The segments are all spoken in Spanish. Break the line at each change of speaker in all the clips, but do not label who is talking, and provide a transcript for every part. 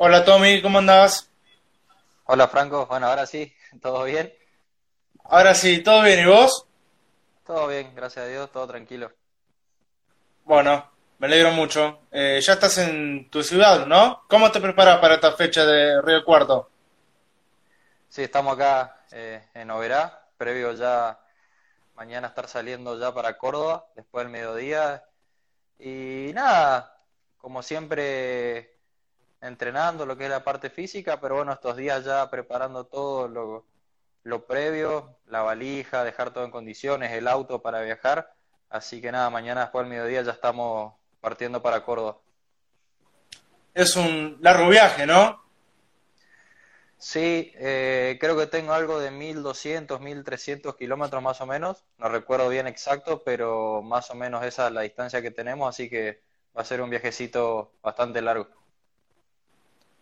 Hola Tommy, ¿cómo andás?
Hola Franco, bueno, ahora sí, ¿todo bien?
Ahora sí, ¿todo bien y vos?
Todo bien, gracias a Dios, todo tranquilo.
Bueno, me alegro mucho. Eh, ya estás en tu ciudad, ¿no? ¿Cómo te preparas para esta fecha de Río Cuarto?
Sí, estamos acá eh, en Oberá, previo ya mañana estar saliendo ya para Córdoba, después del mediodía. Y nada, como siempre entrenando lo que es la parte física, pero bueno, estos días ya preparando todo lo, lo previo, la valija, dejar todo en condiciones, el auto para viajar. Así que nada, mañana después del mediodía ya estamos partiendo para Córdoba.
Es un largo viaje, ¿no?
Sí, eh, creo que tengo algo de 1200, 1300 kilómetros más o menos. No recuerdo bien exacto, pero más o menos esa es la distancia que tenemos, así que va a ser un viajecito bastante largo.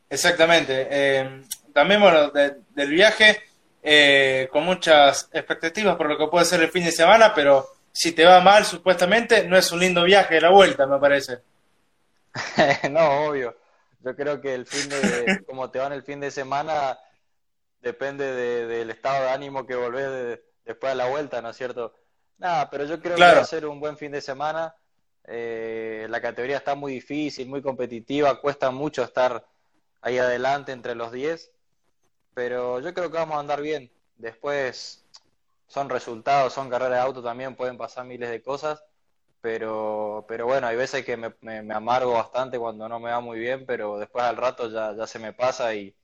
Exactamente. Eh, también, bueno, del viaje, eh, con muchas expectativas por lo que puede ser el fin de semana, pero si te va mal, supuestamente, no es un lindo viaje de la vuelta, me parece.
no, obvio. Yo creo que el fin de, como te va en el fin de semana, depende del estado de ánimo que volvés después de la vuelta, ¿no es cierto? Nada, pero yo creo que va a ser un buen fin de semana. Eh, la categoría está muy difícil, muy competitiva, cuesta mucho estar ahí adelante entre los 10, pero yo creo que vamos a andar bien. Después son resultados, son carreras de auto también, pueden pasar miles de cosas, pero, pero bueno, hay veces que me, me, amargo bastante cuando no me va muy bien, pero después al rato ya, se me pasa y,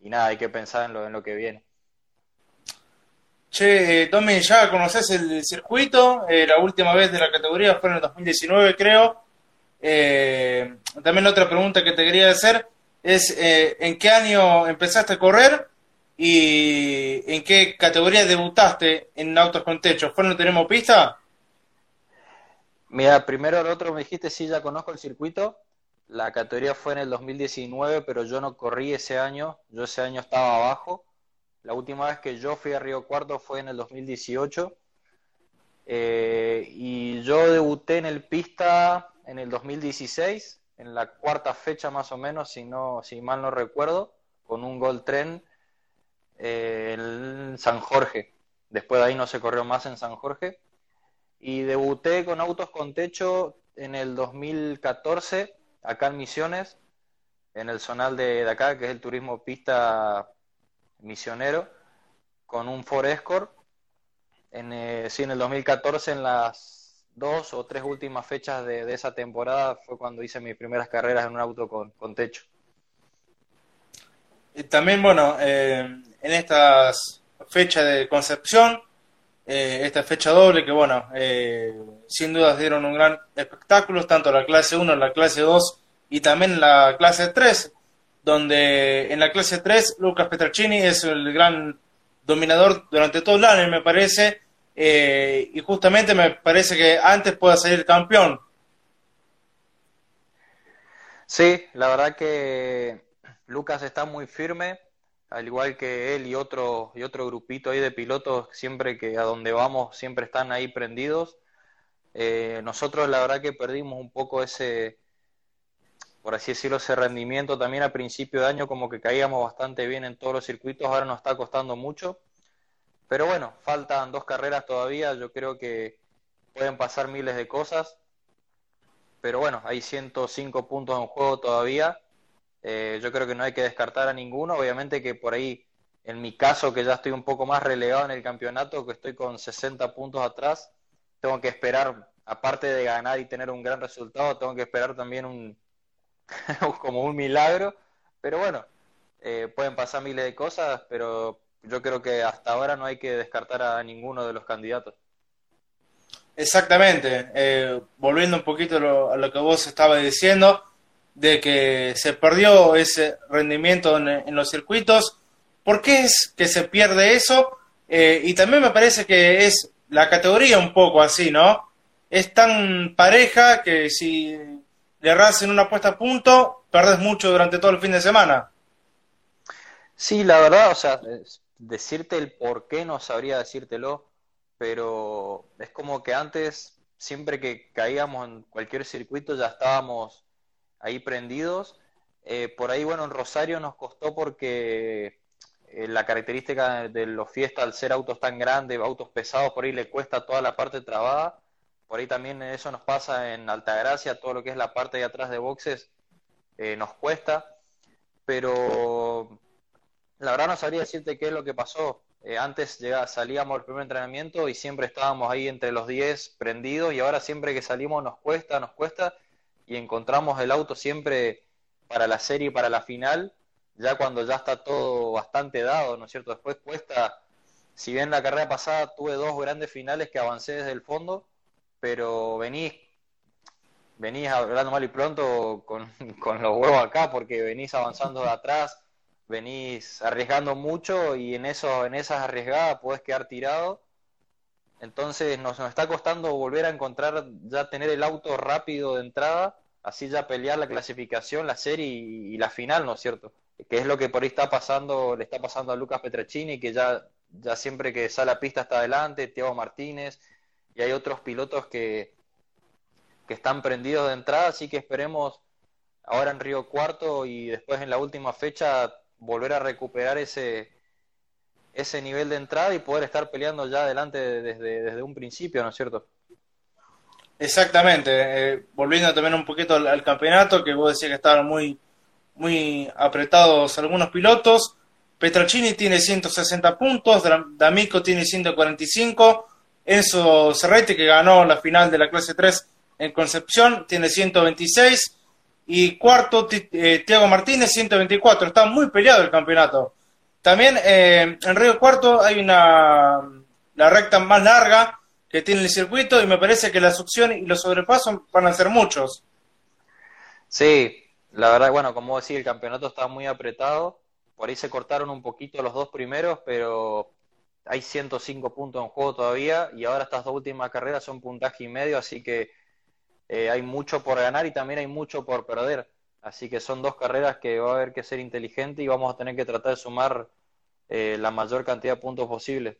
nada, hay que pensar en lo, en lo que viene.
Che, Tommy, ya conoces el circuito, eh, la última vez de la categoría fue en el 2019, creo. Eh, también otra pregunta que te quería hacer es, eh, ¿en qué año empezaste a correr y en qué categoría debutaste en autos con techo? ¿Fue no tenemos pista?
Mira, primero el otro me dijiste, sí, ya conozco el circuito. La categoría fue en el 2019, pero yo no corrí ese año. Yo ese año estaba abajo. La última vez que yo fui a Río Cuarto fue en el 2018. Eh, y yo debuté en el pista en el 2016, en la cuarta fecha más o menos, si, no, si mal no recuerdo, con un Gold Tren eh, en San Jorge. Después de ahí no se corrió más en San Jorge. Y debuté con autos con techo en el 2014, acá en Misiones, en el zonal de, acá, que es el turismo pista misionero con un Ford Escort. En, eh, sí, en el 2014, en las dos o tres últimas fechas de, esa temporada, fue cuando hice mis primeras carreras en un auto con, con techo.
Y también, bueno, eh, en estas fechas de Concepción, eh, esta fecha doble, que bueno, sin dudas dieron un gran espectáculo, tanto la clase 1, la clase 2 y también la clase 3, donde en la clase 3 Lucas Petracini es el gran dominador durante todo el año, me parece, eh, y justamente me parece que antes pueda salir campeón.
Sí, la verdad que Lucas está muy firme, al igual que él y otro, y otro grupito ahí de pilotos, siempre que a donde vamos siempre están ahí prendidos. Eh, nosotros la verdad que perdimos un poco ese, por así decirlo, ese rendimiento también a principio de año como que caíamos bastante bien en todos los circuitos, ahora nos está costando mucho. Pero bueno, faltan dos carreras todavía, yo creo que pueden pasar miles de cosas. Pero bueno, hay 105 puntos en juego todavía. Eh, yo creo que no hay que descartar a ninguno. Obviamente que por ahí, en mi caso, que ya estoy un poco más relegado en el campeonato, que estoy con 60 puntos atrás, tengo que esperar, aparte de ganar y tener un gran resultado, tengo que esperar también un, como un milagro, pero bueno, eh, pueden pasar miles de cosas, pero yo creo que hasta ahora no hay que descartar a ninguno de los candidatos.
Exactamente, eh, volviendo un poquito a lo, que vos estabas diciendo, de que se perdió ese rendimiento en, los circuitos, ¿por qué es que se pierde eso? Eh, y también me parece que es la categoría un poco así, ¿no? Es tan pareja que si le erras en una puesta a punto, perdes mucho durante todo el fin de semana.
Sí, la verdad, o sea, decirte el por qué no sabría decírtelo, pero es como que antes, siempre que caíamos en cualquier circuito, ya estábamos ahí prendidos. Eh, por ahí, bueno, en Rosario nos costó porque eh, la característica de los fiestas, al ser autos tan grandes, autos pesados, por ahí le cuesta toda la parte trabada. Por ahí también eso nos pasa en Altagracia, todo lo que es la parte de atrás de boxes eh, nos cuesta. Pero la verdad no sabría decirte qué es lo que pasó. Eh, antes llegaba, salíamos al primer entrenamiento y siempre estábamos ahí entre los 10 prendidos y ahora siempre que salimos nos cuesta, nos cuesta y encontramos el auto siempre para la serie para la final ya cuando ya está todo bastante dado, ¿no es cierto? Después cuesta, si bien la carrera pasada tuve dos grandes finales que avancé desde el fondo, pero venís, venís hablando mal y pronto con, con los huevos acá, porque venís avanzando de atrás, venís arriesgando mucho y en, eso, en esas arriesgadas podés quedar tirado. Entonces nos, nos está costando volver a encontrar, ya tener el auto rápido de entrada, así ya pelear la clasificación, la serie y la final, ¿no es cierto? que es lo que por ahí está pasando, le está pasando a Lucas Petracini, que ya, ya siempre que sale a pista está adelante, Tiago Martínez, y hay otros pilotos que, que están prendidos de entrada, así que esperemos ahora en Río Cuarto y después en la última fecha volver a recuperar ese, ese nivel de entrada y poder estar peleando ya adelante desde, desde un principio, ¿no es cierto?
Exactamente, eh, volviendo también un poquito al, campeonato, que vos decías que estaban muy muy apretados algunos pilotos. Petracini tiene 160 puntos, D'Amico tiene 145, Enzo Cerretti, que ganó la final de la clase 3 en Concepción, tiene 126, y cuarto, eh, Tiago Martínez, 124. Está muy peleado el campeonato. También eh, en Río Cuarto hay una la recta más larga que tiene el circuito y me parece que la succión y los sobrepasos van a ser muchos.
Sí, la verdad, bueno, como decía, el campeonato está muy apretado. Por ahí se cortaron un poquito los dos primeros, pero hay 105 puntos en juego todavía y ahora estas dos últimas carreras son puntaje y medio, así que eh, hay mucho por ganar y también hay mucho por perder. Así que son dos carreras que va a haber que ser inteligente y vamos a tener que tratar de sumar eh, la mayor cantidad de puntos posible.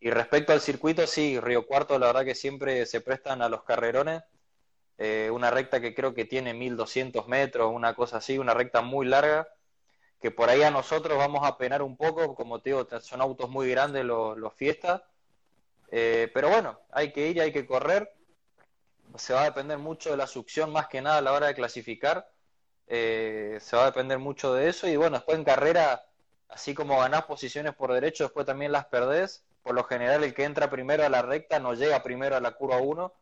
Y respecto al circuito, sí, Río Cuarto, la verdad que siempre se prestan a los carrerones. Eh, una recta que creo que tiene 1200 metros, una cosa así, una recta muy larga, que por ahí a nosotros vamos a penar un poco, como te digo, son autos muy grandes los, los fiestas, pero bueno, hay que ir hay que correr, se va a depender mucho de la succión más que nada a la hora de clasificar, eh, se va a depender mucho de eso. Y bueno, después en carrera, así como ganás posiciones por derecho, después también las perdés, por lo general el que entra primero a la recta no llega primero a la curva 1,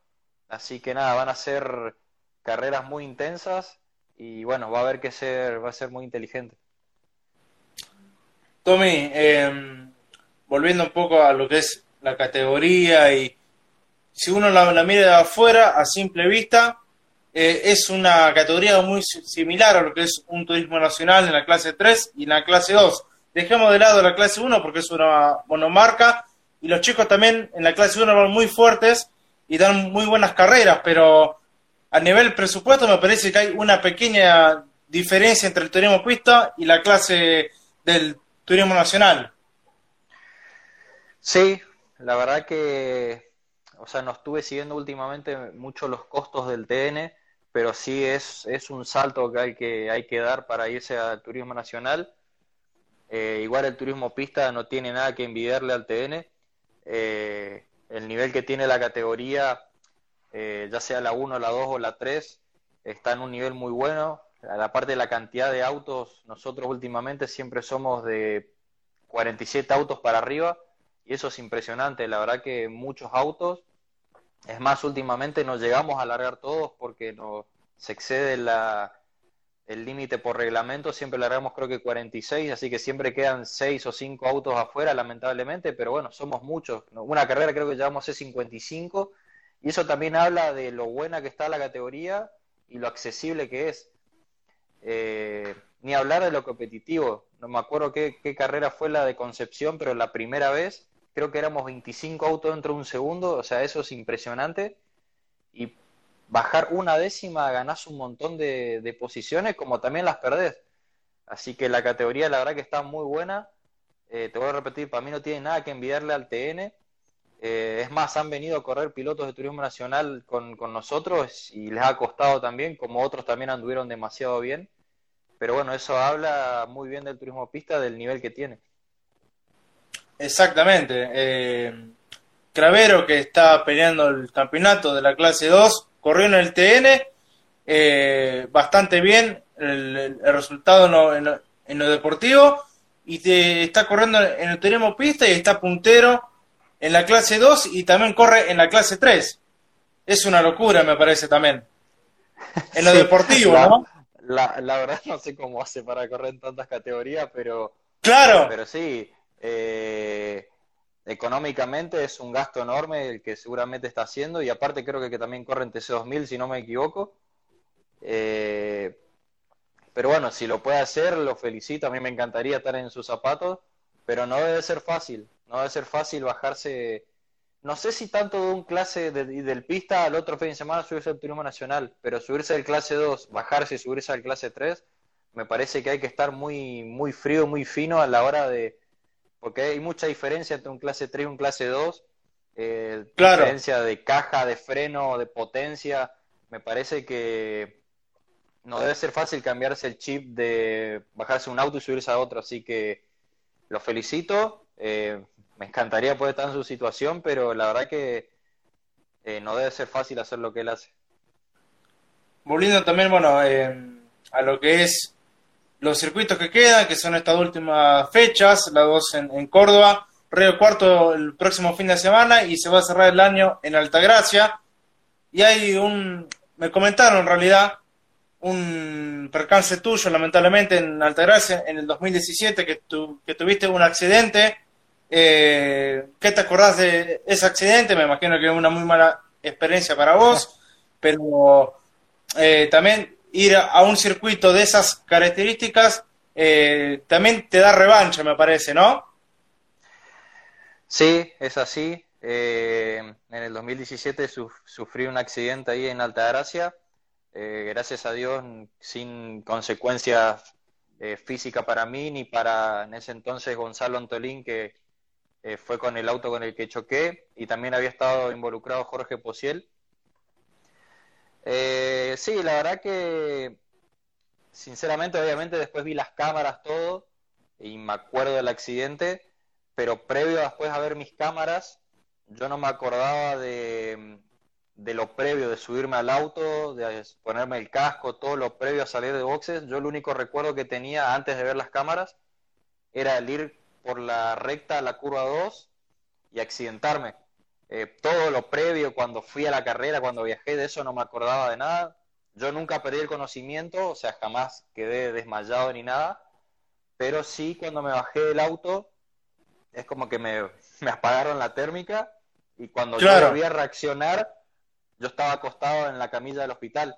Así que nada, van a ser carreras muy intensas. Y bueno, va a haber que ser, va a ser muy inteligente.
Tommy, em, volviendo un poco a lo que es la categoría y si uno la, mira de afuera, a simple vista, eh, es una categoría muy similar a lo que es un turismo nacional en la clase 3 y en la clase 2. Dejemos de lado la clase 1 porque es una monomarca y los chicos también en la clase 1 van muy fuertes y dan muy buenas carreras, pero a nivel presupuesto me parece que hay una pequeña diferencia entre el turismo pista y la clase del turismo nacional.
Sí, la verdad que, o sea, no estuve siguiendo últimamente mucho los costos del TN, pero sí es, es un salto que hay que, hay que dar para irse al turismo nacional. Eh, igual el turismo pista no tiene nada que envidiarle al TN. Eh, el nivel que tiene la categoría, eh, ya sea la 1, la 2 o la 3, está en un nivel muy bueno. A la parte de la cantidad de autos, nosotros últimamente siempre somos de 47 autos para arriba y eso es impresionante. La verdad que muchos autos. Es más, últimamente nos llegamos a alargar todos porque no, se excede la, el límite por reglamento, siempre largamos creo que 46, así que siempre quedan 6 o 5 autos afuera, lamentablemente, pero bueno, somos muchos. Una carrera creo que llevamos a 55 y eso también habla de lo buena que está la categoría y lo accesible que es. Eh, ni hablar de lo competitivo, no me acuerdo qué carrera fue la de Concepción, pero la primera vez creo que éramos 25 autos dentro de un segundo, o sea, eso es impresionante. Y bajar una décima ganás un montón de, posiciones, como también las perdés. Así que la categoría, la verdad que está muy buena. Eh, te voy a repetir, para mí no tiene nada que envidiarle al TN. Eh, es más, han venido a correr pilotos de turismo nacional con, nosotros y les ha costado también, como otros también anduvieron demasiado bien. pero bueno, eso habla muy bien del turismo pista, del nivel que tiene.
Exactamente. Eh, Cravero, que está peleando el campeonato de la clase 2, corrió en el TN eh, bastante bien el, resultado en lo, deportivo y te, está corriendo en el turismo pista y está puntero en la clase 2 y también corre en la clase 3. Es una locura, me parece también. En lo deportivo, ¿no?
La, la, verdad no sé cómo hace para correr en tantas categorías, pero...
Claro.
Pero sí, eh, económicamente es un gasto enorme el que seguramente está haciendo y aparte creo que, que también corre en TC2000 si no me equivoco. Eh, pero bueno, si lo puede hacer, lo felicito. A mí me encantaría estar en sus zapatos, pero no debe ser fácil. No debe ser fácil bajarse. No sé si tanto de un clase de, del pista al otro fin de semana subirse al turismo nacional, pero subirse del clase 2, bajarse y subirse al clase 3, me parece que hay que estar muy, muy frío, muy fino a la hora de. Porque hay mucha diferencia entre un clase 3 y un clase 2. Eh, Diferencia de caja, de freno, de potencia. Me parece que no debe ser fácil cambiarse el chip de bajarse un auto y subirse a otro, así que lo felicito. Eh, me encantaría poder estar en su situación, pero la verdad que eh, no debe ser fácil hacer lo que él hace.
Volviendo también, bueno, eh, a lo que es los circuitos que quedan, que son estas últimas fechas, las dos en, Córdoba, Río Cuarto el próximo fin de semana y se va a cerrar el año en Altagracia. Y hay un, me comentaron en realidad, un percance tuyo, lamentablemente, en Altagracia en el 2017, que, que tuviste un accidente. Eh, ¿Qué te acordás de ese accidente? Me imagino que es una muy mala experiencia para vos, pero eh, también ir a un circuito de esas características eh, también te da revancha, me parece, ¿no?
Sí, es así. en el 2017 sufrí un accidente ahí en Altagracia eh, gracias a Dios, sin consecuencias eh, físicas para mí ni para en ese entonces Gonzalo Antolín, que eh, fue con el auto con el que choqué, y también había estado involucrado Jorge Posiel. sí, la verdad que, sinceramente, obviamente después vi las cámaras, todo, y me acuerdo del accidente, pero previo a después a ver mis cámaras, yo no me acordaba de, de lo previo, de subirme al auto, de ponerme el casco, todo lo previo a salir de boxes, yo el único recuerdo que tenía antes de ver las cámaras era el ir por la recta a la curva 2 y accidentarme. Eh, todo lo previo, cuando fui a la carrera, cuando viajé, de eso no me acordaba de nada. Yo nunca perdí el conocimiento, o sea, jamás quedé desmayado ni nada, pero sí cuando me bajé del auto, es como que me, me apagaron la térmica y cuando yo volví a reaccionar, yo estaba acostado en la camilla del hospital,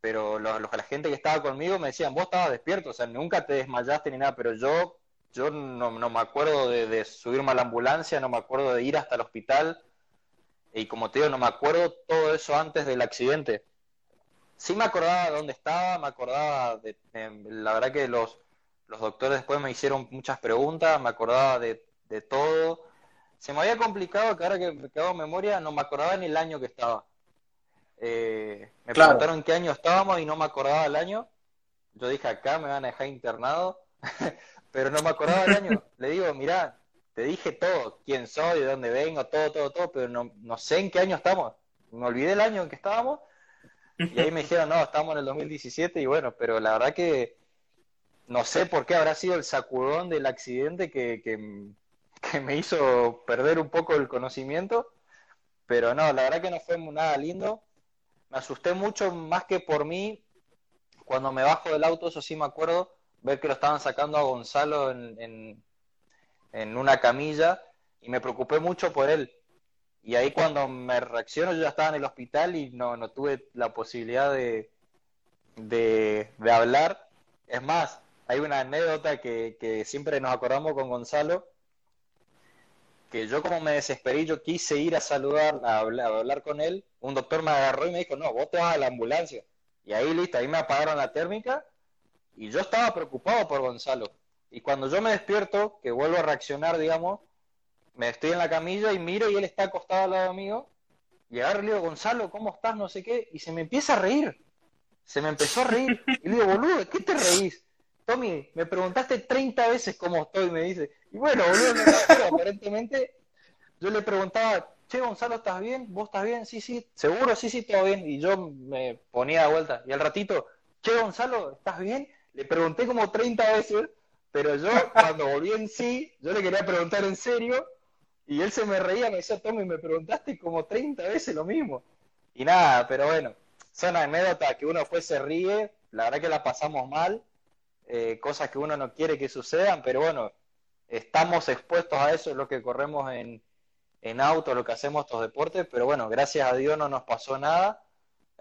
pero los, la gente que estaba conmigo me decían, vos estabas despierto, o sea, nunca te desmayaste ni nada, pero yo, yo no, me acuerdo de, subirme a la ambulancia, no me acuerdo de ir hasta el hospital, y como te digo, no me acuerdo todo eso antes del accidente. Sí me acordaba de dónde estaba, me acordaba de, la verdad que los, los doctores después me hicieron muchas preguntas, me acordaba de, de todo. Se me había complicado que ahora que me quedo memoria no me acordaba ni el año que estaba. Eh, me preguntaron qué año estábamos y no me acordaba el año. Yo dije, acá me van a dejar internado, pero no me acordaba el año. Le digo, mira, te dije todo, quién soy, de dónde vengo, todo, todo, todo, pero no, no sé en qué año estamos. Me olvidé el año en que estábamos y ahí me dijeron, no, estamos en el 2017 y bueno, pero la verdad que no sé por qué habrá sido el sacudón del accidente que, que, que me hizo perder un poco el conocimiento, pero no, la verdad que no fue nada lindo me asusté mucho más que por mí. Cuando me bajo del auto, eso sí me acuerdo, ver que lo estaban sacando a Gonzalo en, en, una camilla y me preocupé mucho por él. Y ahí cuando me reacciono, yo ya estaba en el hospital y no, no tuve la posibilidad de, de, hablar. Es más, hay una anécdota que, que siempre nos acordamos con Gonzalo, que yo como me desesperé, yo quise ir a saludar, a hablar, con él, un doctor me agarró y me dijo, no, vos te vas a la ambulancia. Y ahí listo, ahí me apagaron la térmica y yo estaba preocupado por Gonzalo. Y cuando yo me despierto, que vuelvo a reaccionar, digamos, me estoy en la camilla y miro y él está acostado al lado mío y agarro y le digo, Gonzalo, ¿cómo estás? No sé qué, y se me empieza a reír. se me empezó a reír. Y le digo, boludo, ¿qué te reís? Tommy, me preguntaste 30 veces cómo estoy, me dice. Y bueno, boludo, no aparentemente yo le preguntaba, che, Gonzalo, ¿estás bien? ¿Vos estás bien? Sí, sí, seguro, sí, sí, todo bien. Y yo me ponía de vuelta. Y al ratito, che, Gonzalo, ¿estás bien? Le pregunté como 30 veces, pero yo cuando volví en sí, yo le quería preguntar en serio. Y él se me reía, me decía, Tommy, me preguntaste como 30 veces lo mismo. Y nada, pero bueno, son anécdotas que uno después se ríe, la verdad que la pasamos mal, eh, cosas que uno no quiere que sucedan, pero bueno, estamos expuestos a eso, es lo que corremos en, en auto, lo que hacemos estos deportes, pero bueno, gracias a Dios no nos pasó nada,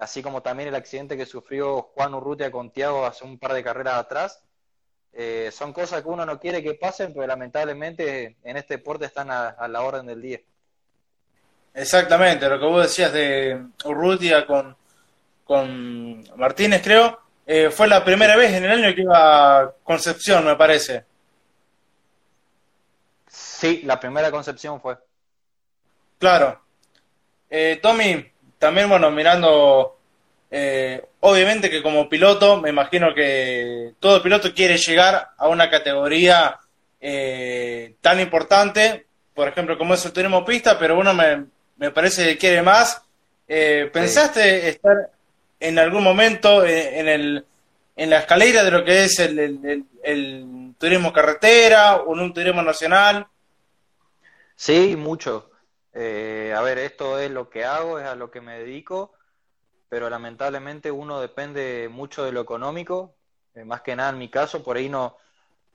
así como también el accidente que sufrió Juan Urrutia con Tiago hace un par de carreras atrás. Eh, son cosas que uno no quiere que pasen, pero lamentablemente en este deporte están a la orden del día.
Exactamente, lo que vos decías de Urrutia con, con Martínez, creo, eh, fue la primera vez en el año que iba a Concepción, me parece.
Sí, la primera Concepción fue.
Claro. Eh, Tommy, también, bueno, mirando, eh, obviamente que como piloto, me imagino que todo piloto quiere llegar a una categoría tan importante, por ejemplo, como es el turismo pista, pero uno me, me parece que quiere más. Eh, ¿Pensaste estar en algún momento en, el, en la escalera de lo que es el, el, turismo carretera o en un turismo nacional?
Sí, mucho. Eh, a ver, esto es lo que hago, es a lo que me dedico, pero lamentablemente uno depende mucho de lo económico. Eh, más que nada en mi caso, por ahí no,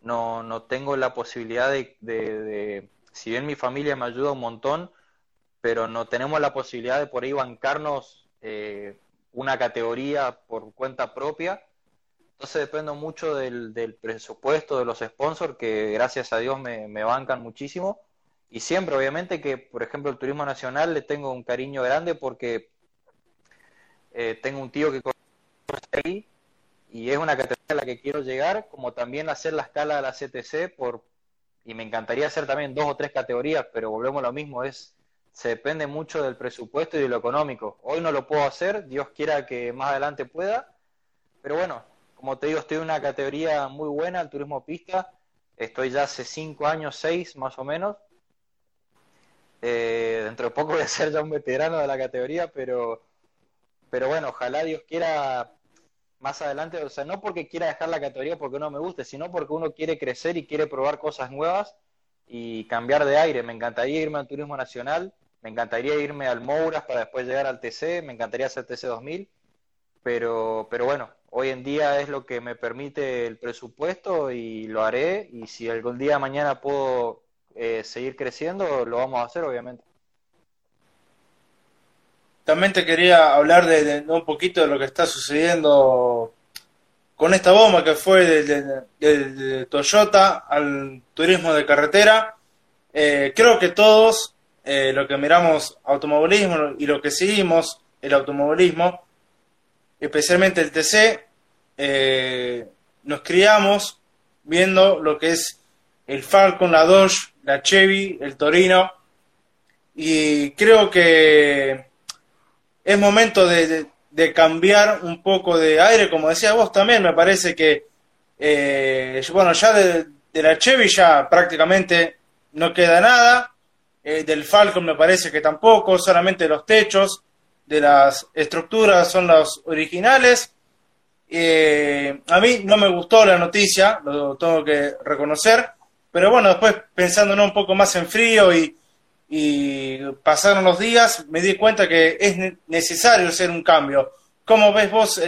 no, no tengo la posibilidad de, de, si bien mi familia me ayuda un montón, pero no tenemos la posibilidad de por ahí bancarnos eh, una categoría por cuenta propia. Entonces dependo mucho del, presupuesto de los sponsors, que gracias a Dios me, bancan muchísimo. Y siempre, obviamente, que por ejemplo el turismo nacional le tengo un cariño grande porque eh, tengo un tío que conoce ahí y es una categoría a la que quiero llegar, como también hacer la escala de la CTC por y me encantaría hacer también dos o tres categorías, pero volvemos a lo mismo, es se depende mucho del presupuesto y de lo económico. Hoy no lo puedo hacer, Dios quiera que más adelante pueda, pero bueno, como te digo, estoy en una categoría muy buena, el turismo pista, estoy ya hace cinco años, seis más o menos. Eh, dentro de poco voy a ser ya un veterano de la categoría, pero, pero bueno, ojalá Dios quiera más adelante, o sea, no porque quiera dejar la categoría porque no me guste, sino porque uno quiere crecer y quiere probar cosas nuevas y cambiar de aire. Me encantaría irme al turismo nacional, me encantaría irme al Mouras para después llegar al TC, me encantaría hacer TC 2000, pero, pero bueno, hoy en día es lo que me permite el presupuesto y lo haré. Y si algún día mañana puedo eh, seguir creciendo, lo vamos a hacer, obviamente.
También te quería hablar de, un poquito de lo que está sucediendo con esta bomba que fue de, Toyota al turismo de carretera. Eh, creo que todos eh, lo que miramos automovilismo y lo que seguimos el automovilismo, especialmente el TC, nos criamos viendo lo que es el Falcon, la Dodge, la Chevy, el Torino, y creo que es momento de, cambiar un poco de aire, como decía vos también, me parece que, eh, bueno, ya de, de la Chevy ya prácticamente no queda nada, eh, del Falcon me parece que tampoco, solamente los techos de las estructuras son los originales. Eh, a mí no me gustó la noticia, lo tengo que reconocer, pero bueno, después pensando un poco más en frío y, pasaron los días, me di cuenta que es necesario hacer un cambio. ¿Cómo ves vos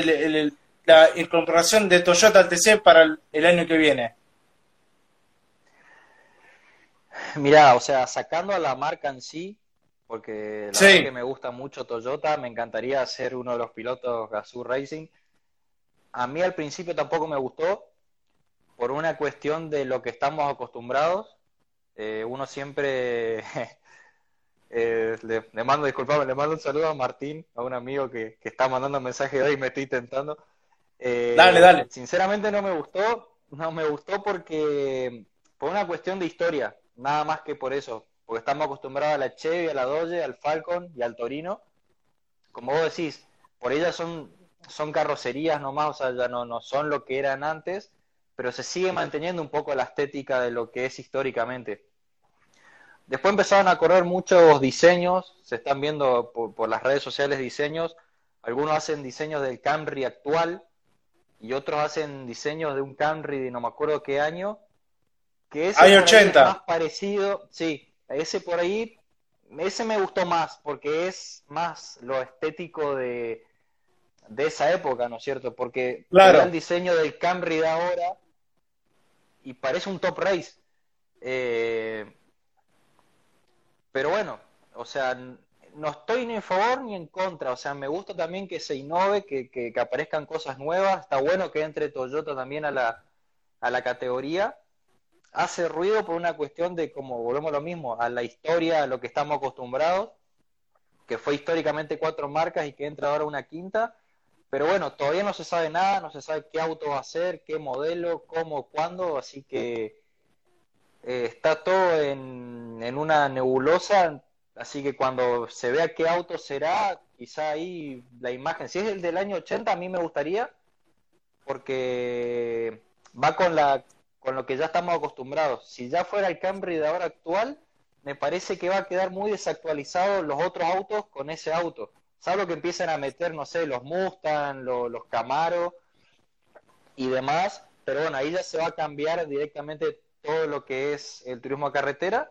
la incorporación de Toyota al TC para el año que viene?
Mira, o sea, sacando a la marca en sí, porque la verdad que me gusta mucho Toyota, me encantaría ser uno de los pilotos Gazoo Racing. A mí al principio tampoco me gustó, por una cuestión de lo que estamos acostumbrados. Eh, uno siempre, eh, le, mando, disculpame, le mando un saludo a Martín, a un amigo que, está mandando mensaje hoy y me estoy intentando.
Eh, dale, dale.
Sinceramente no me gustó, no me gustó porque por una cuestión de historia nada más que por eso, porque estamos acostumbrados a la Chevy, a la Dodge, al Falcon y al Torino. Como vos decís, por ellas son son carrocerías nomás, o sea, ya no, no son lo que eran antes, pero se sigue manteniendo un poco la estética de lo que es históricamente. Después empezaron a correr muchos diseños, se están viendo por, las redes sociales diseños, algunos hacen diseños del Camry actual y otros hacen diseños de un Camry de no me acuerdo qué año, que
es más
parecido, sí, ese por ahí, ese me gustó más porque es más lo estético de, de esa época, ¿no es cierto? Porque
claro.
el diseño del Camry de ahora y parece un top race. Eh, pero bueno, o sea, no estoy ni en favor ni en contra, o sea, me gusta también que se innove, que, que, aparezcan cosas nuevas, está bueno que entre Toyota también a la, a la categoría, hace ruido por una cuestión de, como volvemos a lo mismo, a la historia, a lo que estamos acostumbrados, que fue históricamente cuatro marcas y que entra ahora una quinta, pero bueno, todavía no se sabe nada, no se sabe qué auto va a ser, qué modelo, cómo, cuándo, así que eh, está todo en, en, una nebulosa, así que cuando se vea qué auto será, quizá ahí la imagen, si es el del año 80, a mí me gustaría, porque va con, la, con lo que ya estamos acostumbrados. Si ya fuera el Camry de ahora actual, me parece que va a quedar muy desactualizado los otros autos con ese auto salvo que empiecen a meter, no sé, los Mustang, los, los Camaro y demás, pero bueno, ahí ya se va a cambiar directamente todo lo que es el turismo a carretera,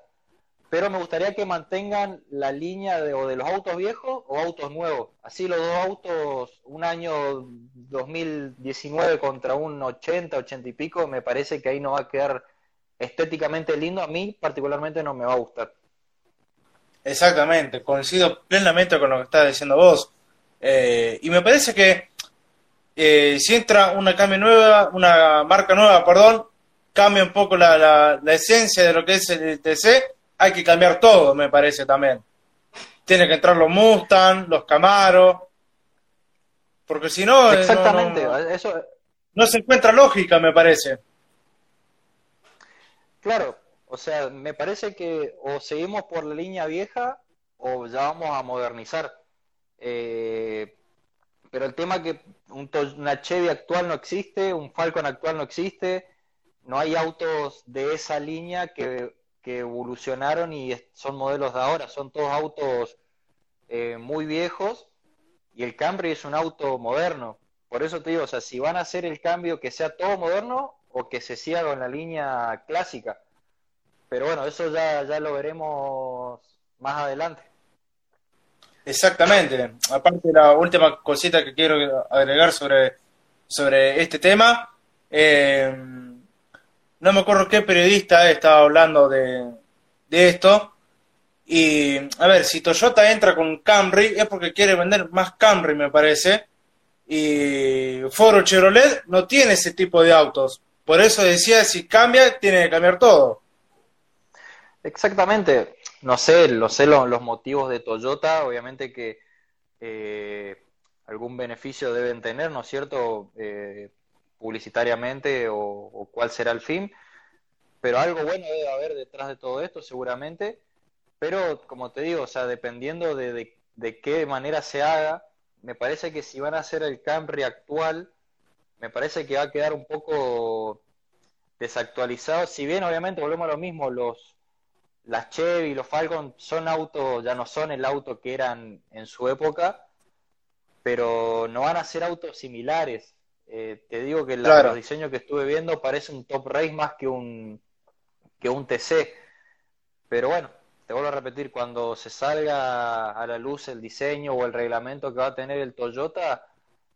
pero me gustaría que mantengan la línea de, o de los autos viejos o autos nuevos. Así los dos autos, un año 2019 contra un 80, 80 y pico, me parece que ahí no va a quedar estéticamente lindo. A mí particularmente no me va a gustar.
Exactamente, coincido plenamente con lo que estás diciendo vos. Eh, y me parece que eh, si entra una cambio nueva, una marca nueva, perdón, cambia un poco la, la, esencia de lo que es el TC, hay que cambiar todo, me parece también. Tiene que entrar los Mustang, los Camaro, porque si no,
eh, Exactamente, eso...
no se encuentra lógica, me parece.
Claro, o sea, me parece que o seguimos por la línea vieja o ya vamos a modernizar. Eh, pero el tema que un, una Chevy actual no existe, un Falcon actual no existe, no hay autos de esa línea que, que evolucionaron y son modelos de ahora, son todos autos eh, muy viejos y el Camry es un auto moderno. Por eso te digo, o sea, si van a hacer el cambio que sea todo moderno o que se siga con la línea clásica. Pero bueno, eso ya, ya lo veremos más adelante.
Exactamente. Aparte, la última cosita que quiero agregar sobre, sobre este tema. Eh, no me acuerdo qué periodista estaba hablando de, de esto. Y a ver, si Toyota entra con Camry es porque quiere vender más Camry, me parece. Y Foro Chevrolet no tiene ese tipo de autos. Por eso decía, si cambia, tiene que cambiar todo.
Exactamente, no sé, lo sé los, motivos de Toyota, obviamente que eh, algún beneficio deben tener, ¿no es cierto? Eh, publicitariamente o, cuál será el fin, pero algo bueno debe haber detrás de todo esto, seguramente, pero como te digo, o sea, dependiendo de, de qué manera se haga, me parece que si van a hacer el Camry actual, me parece que va a quedar un poco desactualizado, si bien obviamente volvemos a lo mismo, los las Chevy y los Falcon son autos, ya no son el auto que eran en su época, pero no van a ser autos similares. Eh, te digo que los diseños que estuve viendo parece un Top Race más que un, que un TC. Pero bueno, te vuelvo a repetir, cuando se salga a la luz el diseño o el reglamento que va a tener el Toyota,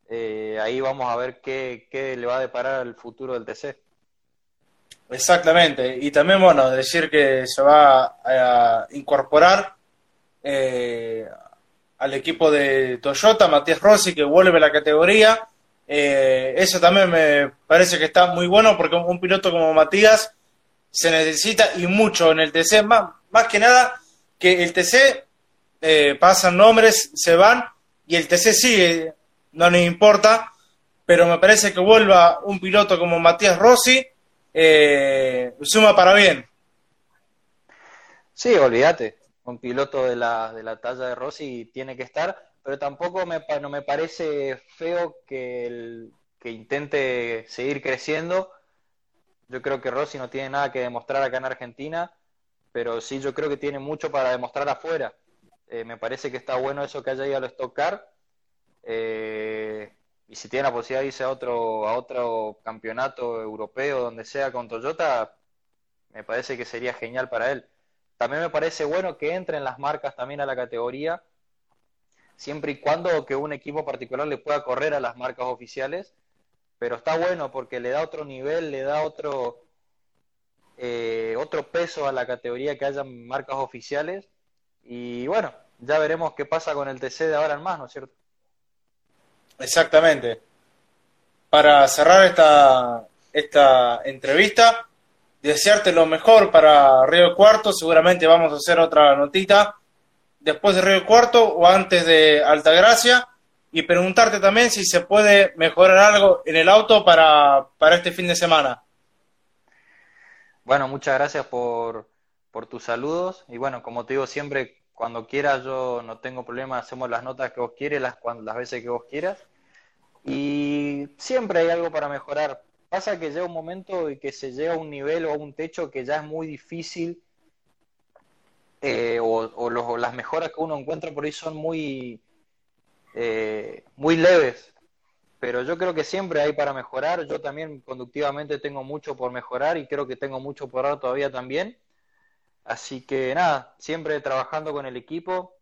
eh, ahí vamos a ver qué, qué le va a deparar el futuro del TC.
Exactamente, y también, bueno, decir que se va a incorporar eh, al equipo de Toyota, Matías Rossi, que vuelve a la categoría. Eh, eso también me parece que está muy bueno porque un, piloto como Matías se necesita y mucho en el TC, más, más que nada que el TC eh, pasan nombres, se van y el TC sigue, no nos importa, pero me parece que vuelva un piloto como Matías Rossi eh, suma para bien.
Sí, olvídate, un piloto de la, de la talla de Rossi tiene que estar, pero tampoco me, no me parece feo que, el, que intente seguir creciendo. Yo creo que Rossi no tiene nada que demostrar acá en Argentina, pero sí yo creo que tiene mucho para demostrar afuera. Eh, me parece que está bueno eso que haya ido a los Stock Car. Eh, y si tiene la posibilidad de irse a otro, a otro campeonato europeo, donde sea, con Toyota, me parece que sería genial para él. También me parece bueno que entren las marcas también a la categoría, siempre y cuando que un equipo particular le pueda correr a las marcas oficiales, pero está bueno porque le da otro nivel, le da otro, eh, otro peso a la categoría que haya marcas oficiales. Y bueno, ya veremos qué pasa con el TC de ahora en más, ¿no es cierto?
Exactamente. Para cerrar esta, esta entrevista, desearte lo mejor para Río Cuarto. Seguramente vamos a hacer otra notita después de Río Cuarto o antes de Altagracia. Y preguntarte también si se puede mejorar algo en el auto para, para este fin de semana.
Bueno, muchas gracias por, por tus saludos. Y bueno, como te digo siempre, cuando quieras yo no tengo problema, hacemos las notas que vos quieres, las, las veces que vos quieras. Y siempre hay algo para mejorar. Pasa que llega un momento y que se llega a un nivel o a un techo que ya es muy difícil eh, o, las mejoras que uno encuentra por ahí son muy, eh, muy leves. Pero yo creo que siempre hay para mejorar. Yo también conductivamente tengo mucho por mejorar y creo que tengo mucho por dar todavía también. Así que nada, siempre trabajando con el equipo.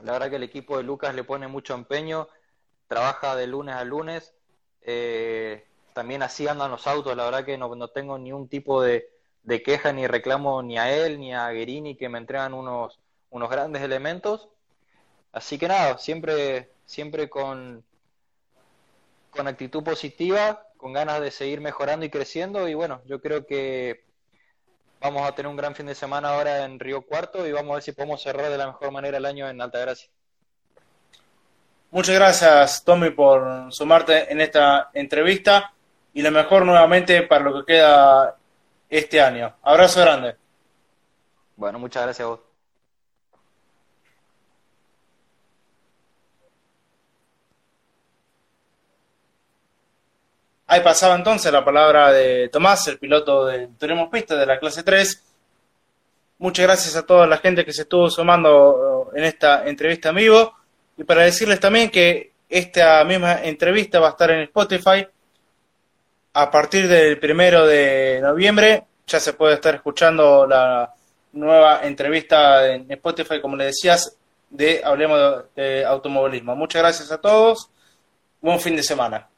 La verdad que el equipo de Lucas le pone mucho empeño trabaja de lunes a lunes. Eh, también así andan los autos, la verdad que no, no tengo ni un tipo de, queja ni reclamo ni a él ni a Guerini que me entregan unos, unos grandes elementos. Así que nada, siempre, siempre con, con actitud positiva, con ganas de seguir mejorando y creciendo. Y bueno, yo creo que vamos a tener un gran fin de semana ahora en Río Cuarto y vamos a ver si podemos cerrar de la mejor manera el año en Altagracia.
Muchas gracias, Tommy, por sumarte en esta entrevista y lo mejor nuevamente para lo que queda este año. Abrazo grande.
Bueno, muchas gracias a vos.
Ahí pasaba entonces la palabra de Tomás, el piloto de Tenemos Pista de la clase 3. Muchas gracias a toda la gente que se estuvo sumando en esta entrevista en vivo. Y para decirles también que esta misma entrevista va a estar en Spotify a partir del primero de noviembre. Ya se puede estar escuchando la nueva entrevista en Spotify, como le decías, de Hablemos de Automovilismo. Muchas gracias a todos. Buen fin de semana.